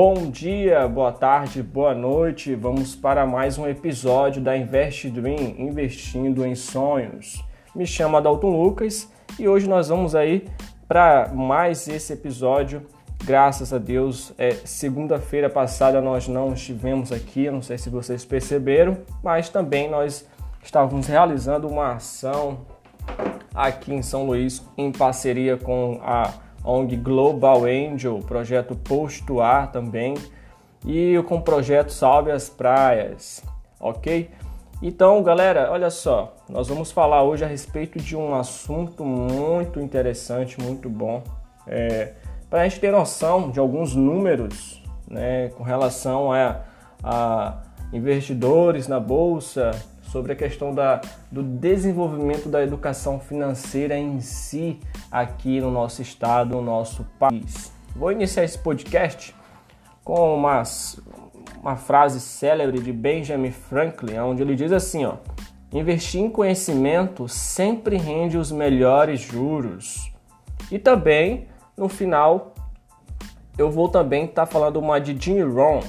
Bom dia, boa tarde, boa noite. Vamos para mais um episódio da Invest Dream, investindo em sonhos. Me chamo Adalton Lucas e hoje nós vamos aí para mais esse episódio. Graças a Deus, é, segunda-feira passada nós não estivemos aqui, não sei se vocês perceberam, mas também nós estávamos realizando uma ação aqui em São Luís em parceria com a ONG Global Angel, projeto Posto Ar também, e com o projeto Salve as Praias, ok? Então, galera, olha só, nós vamos falar hoje a respeito de um assunto muito interessante, muito bom, é, para a gente ter noção de alguns números né, com relação a, a investidores na bolsa, sobre a questão da, do desenvolvimento da educação financeira em si aqui no nosso estado, no nosso país. Vou iniciar esse podcast com uma, uma frase célebre de Benjamin Franklin, onde ele diz assim, ó, investir em conhecimento sempre rende os melhores juros. E também, no final, eu vou também estar tá falando uma de Jim Rohn,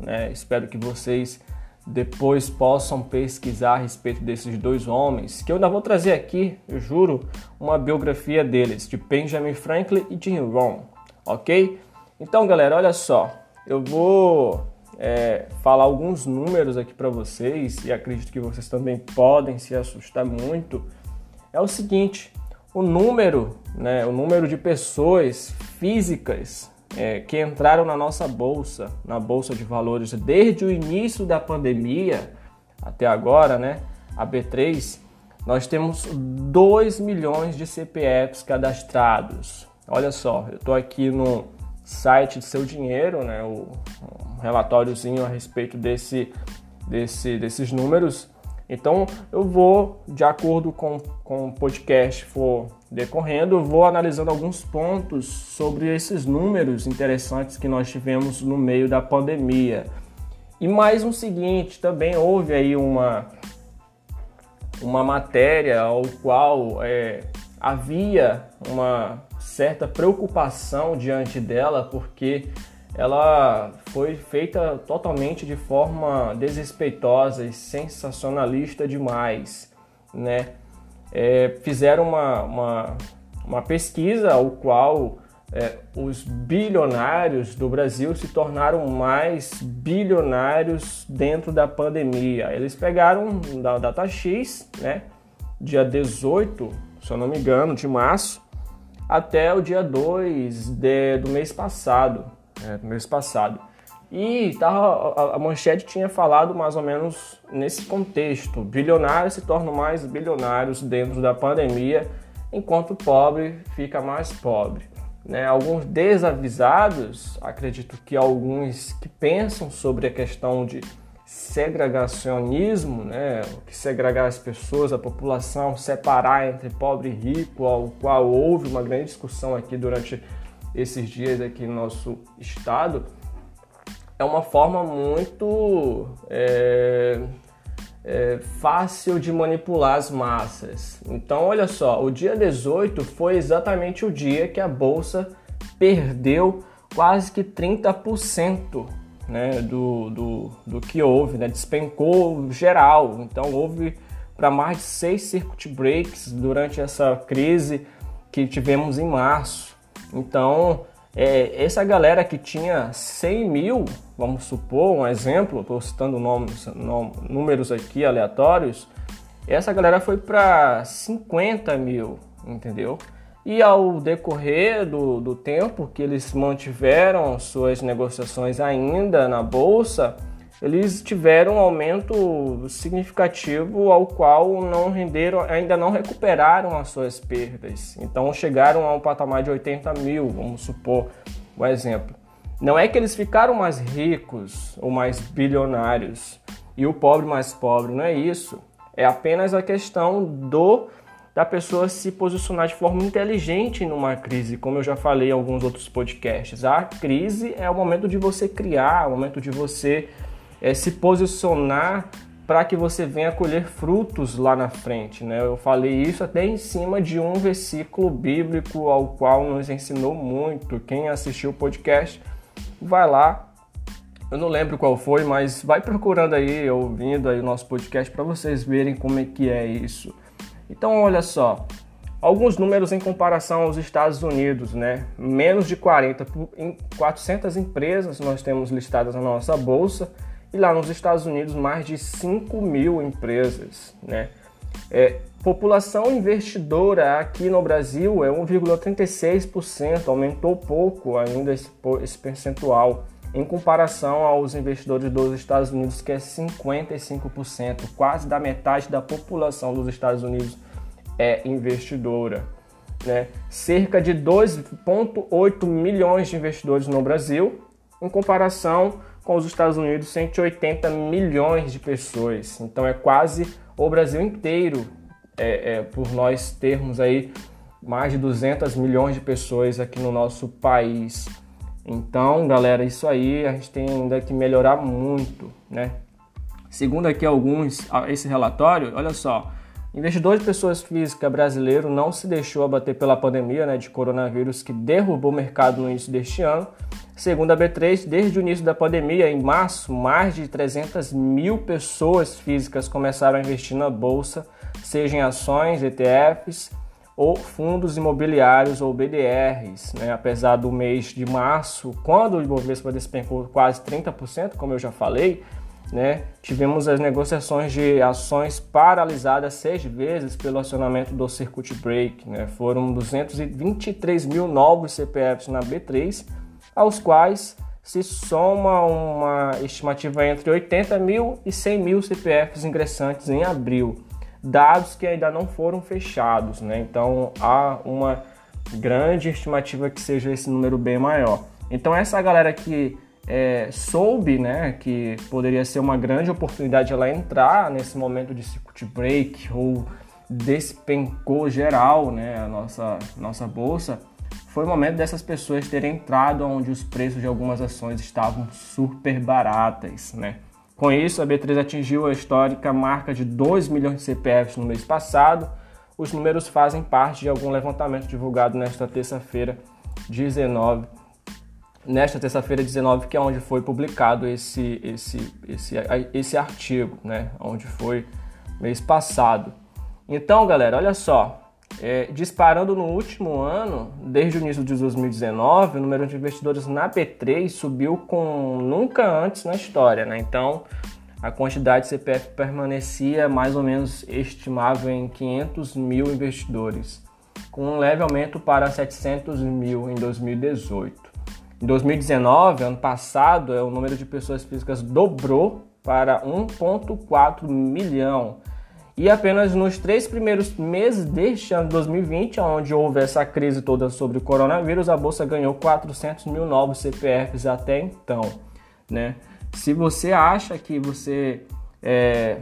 né? Espero que vocês depois possam pesquisar a respeito desses dois homens, que eu ainda vou trazer aqui, eu juro, uma biografia deles, de Benjamin Franklin e Jim Rohn, ok? Então, galera, olha só, eu vou é, falar alguns números aqui para vocês e acredito que vocês também podem se assustar muito. É o seguinte, o número, né, o número de pessoas físicas é, que entraram na nossa bolsa, na bolsa de valores desde o início da pandemia até agora, né? A B3, nós temos 2 milhões de CPFs cadastrados. Olha só, eu estou aqui no site do Seu Dinheiro, né? O, um relatóriozinho a respeito desse, desse, desses números. Então eu vou, de acordo com, com o podcast for decorrendo, vou analisando alguns pontos sobre esses números interessantes que nós tivemos no meio da pandemia. E mais um seguinte, também houve aí uma, uma matéria ao qual é, havia uma certa preocupação diante dela, porque ela foi feita totalmente de forma desrespeitosa e sensacionalista demais, né? É, fizeram uma, uma, uma, pesquisa ao qual é, os bilionários do Brasil se tornaram mais bilionários dentro da pandemia. Eles pegaram da data X, né? Dia 18, se eu não me engano, de março, até o dia 2 de, do mês passado, é, mês passado. E tava, a, a, manchete tinha falado mais ou menos nesse contexto: bilionários se tornam mais bilionários dentro da pandemia, enquanto o pobre fica mais pobre. Né? Alguns desavisados, acredito que alguns que pensam sobre a questão de segregacionismo, né? que segregar as pessoas, a população, separar entre pobre e rico, ao qual houve uma grande discussão aqui durante esses dias aqui no nosso estado, é uma forma muito é, é, fácil de manipular as massas. Então, olha só, o dia 18 foi exatamente o dia que a bolsa perdeu quase que 30% né, do, do, do que houve, né, despencou geral. Então, houve para mais de seis circuit breaks durante essa crise que tivemos em março. Então, é, essa galera que tinha 100 mil, vamos supor, um exemplo, estou citando nomes, números aqui aleatórios, essa galera foi para 50 mil, entendeu? E ao decorrer do, do tempo que eles mantiveram suas negociações ainda na bolsa, eles tiveram um aumento significativo ao qual não renderam, ainda não recuperaram as suas perdas. Então chegaram a um patamar de 80 mil, vamos supor um exemplo. Não é que eles ficaram mais ricos ou mais bilionários e o pobre mais pobre, não é isso. É apenas a questão do da pessoa se posicionar de forma inteligente numa crise, como eu já falei em alguns outros podcasts. A crise é o momento de você criar, é o momento de você é, se posicionar para que você venha colher frutos lá na frente. Né? Eu falei isso até em cima de um versículo bíblico ao qual nos ensinou muito. Quem assistiu o podcast, vai lá Eu não lembro qual foi, mas vai procurando aí, ouvindo aí o nosso podcast para vocês verem como é que é isso. Então, olha só, alguns números em comparação aos Estados Unidos, né? Menos de 40, em 400 empresas nós temos listadas na nossa bolsa e lá nos Estados Unidos mais de 5 mil empresas, né? É, população investidora aqui no Brasil é 1,36%, aumentou pouco ainda esse, esse percentual em comparação aos investidores dos Estados Unidos, que é 55%, quase da metade da população dos Estados Unidos é investidora. Né? Cerca de 2,8 milhões de investidores no Brasil, em comparação com os Estados Unidos, 180 milhões de pessoas. Então é quase o Brasil inteiro, é, é, por nós termos aí mais de 200 milhões de pessoas aqui no nosso país. Então, galera, isso aí a gente tem ainda que melhorar muito, né? Segundo aqui alguns, esse relatório, olha só, investidor de pessoas físicas brasileiro não se deixou abater pela pandemia né, de coronavírus que derrubou o mercado no início deste ano. Segundo a B3, desde o início da pandemia, em março, mais de 300 mil pessoas físicas começaram a investir na bolsa, seja em ações, ETFs, ou fundos imobiliários ou BDRs. Né? Apesar do mês de março, quando o Ibovespa despencou quase 30%, como eu já falei, né? tivemos as negociações de ações paralisadas seis vezes pelo acionamento do circuit break. Né? Foram 223 mil novos CPFs na B3, aos quais se soma uma estimativa entre 80 mil e 100 mil CPFs ingressantes em abril dados que ainda não foram fechados, né? Então há uma grande estimativa que seja esse número bem maior. Então essa galera que é, soube, né, que poderia ser uma grande oportunidade ela entrar nesse momento de circuit break ou despencou geral, né, a nossa nossa bolsa, foi o momento dessas pessoas terem entrado onde os preços de algumas ações estavam super baratas, né? Com isso, a B3 atingiu a histórica marca de 2 milhões de CPFs no mês passado. Os números fazem parte de algum levantamento divulgado nesta terça-feira, 19 nesta terça-feira 19, que é onde foi publicado esse, esse, esse, esse artigo, né? Onde foi mês passado. Então, galera, olha só. É, disparando no último ano, desde o início de 2019, o número de investidores na B3 subiu com nunca antes na história, né? Então, a quantidade de CPF permanecia mais ou menos estimável em 500 mil investidores, com um leve aumento para 700 mil em 2018. Em 2019, ano passado, o número de pessoas físicas dobrou para 1,4 milhão e apenas nos três primeiros meses deste ano de 2020, onde houve essa crise toda sobre o coronavírus, a bolsa ganhou 400 mil novos CPFs até então. Né? Se você acha que você é,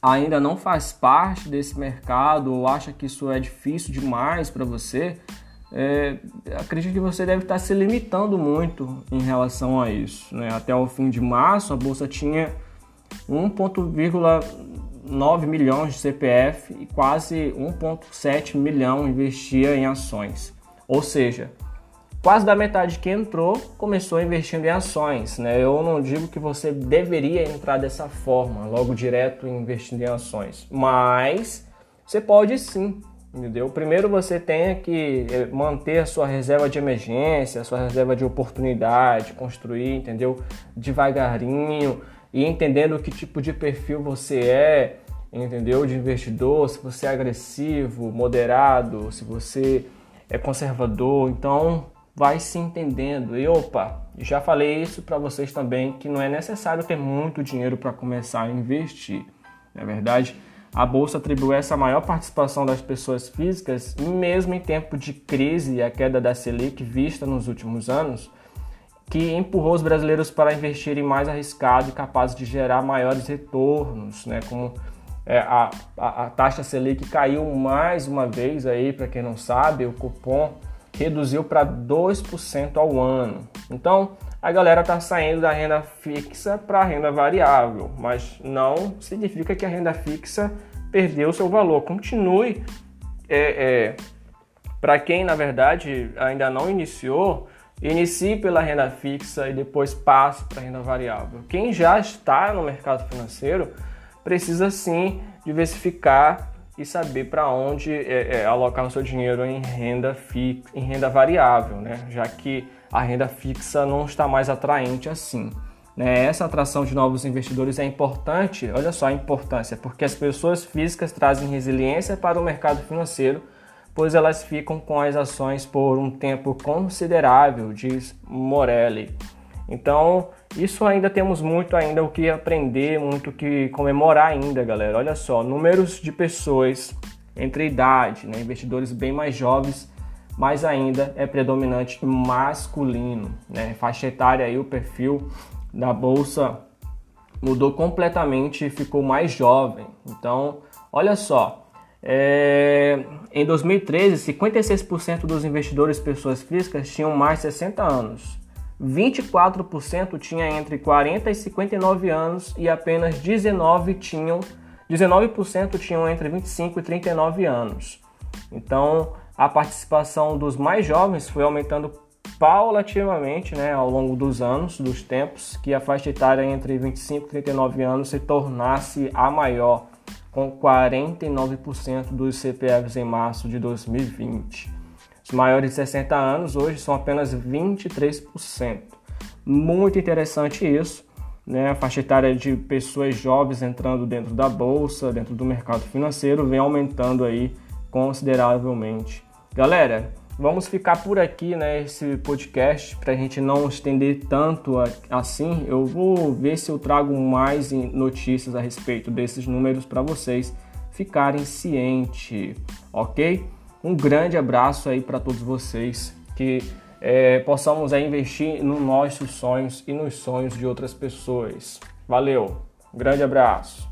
ainda não faz parte desse mercado ou acha que isso é difícil demais para você, é, acredito que você deve estar se limitando muito em relação a isso. Né? Até o fim de março, a bolsa tinha 1,9 9 milhões de CPF e quase 1,7 milhão investia em ações. Ou seja, quase da metade que entrou começou investindo em ações. Né? Eu não digo que você deveria entrar dessa forma, logo direto investindo em ações, mas você pode sim. Entendeu? Primeiro você tem que eh, manter a sua reserva de emergência, a sua reserva de oportunidade, construir, entendeu? Devagarinho e entendendo que tipo de perfil você é, entendeu? De investidor, se você é agressivo, moderado, se você é conservador, então vai se entendendo. E opa, já falei isso para vocês também que não é necessário ter muito dinheiro para começar a investir. Na é verdade, a bolsa atribuiu essa maior participação das pessoas físicas, mesmo em tempo de crise e a queda da Selic vista nos últimos anos que empurrou os brasileiros para investirem mais arriscado e capazes de gerar maiores retornos, né? Como é, a, a, a, taxa Selic caiu mais uma vez aí, para quem não sabe, o cupom reduziu para 2% ao ano. Então, a galera está saindo da renda fixa para a renda variável, mas não significa que a renda fixa perdeu seu valor. Continue, é, é, para quem na verdade ainda não iniciou, inicie pela renda fixa e depois passe para a renda variável. Quem já está no mercado financeiro precisa sim diversificar e saber para onde é, é, alocar o seu dinheiro em renda fixa, em renda variável, né? Já que a renda fixa não está mais atraente assim. Né? Essa atração de novos investidores é importante, olha só a importância, porque as pessoas físicas trazem resiliência para o mercado financeiro pois elas ficam com as ações por um tempo considerável, diz Morelli. Então, isso ainda temos muito ainda o que aprender, muito o que comemorar ainda, galera. Olha só, números de pessoas entre idade, né, investidores bem mais jovens, mas ainda é predominante masculino, né? Faixa etária aí o perfil da bolsa mudou completamente e ficou mais jovem. Então, olha só, é, em 2013, 56% dos investidores pessoas físicas tinham mais de 60 anos. 24% tinha entre 40 e 59 anos e apenas 19 tinham 19% tinham entre 25 e 39 anos. Então, a participação dos mais jovens foi aumentando paulatinamente, né, ao longo dos anos, dos tempos, que a faixa etária entre 25 e 39 anos se tornasse a maior com 49% dos CPFs em março de 2020. Os maiores de 60 anos hoje são apenas 23%. Muito interessante isso, né? A faixa etária de pessoas jovens entrando dentro da bolsa, dentro do mercado financeiro, vem aumentando aí consideravelmente. Galera, Vamos ficar por aqui, né, podcast, para a gente não estender tanto assim. Eu vou ver se eu trago mais notícias a respeito desses números para vocês ficarem cientes, ok? Um grande abraço aí para todos vocês, que é, possamos aí, investir nos nossos sonhos e nos sonhos de outras pessoas. Valeu, um grande abraço.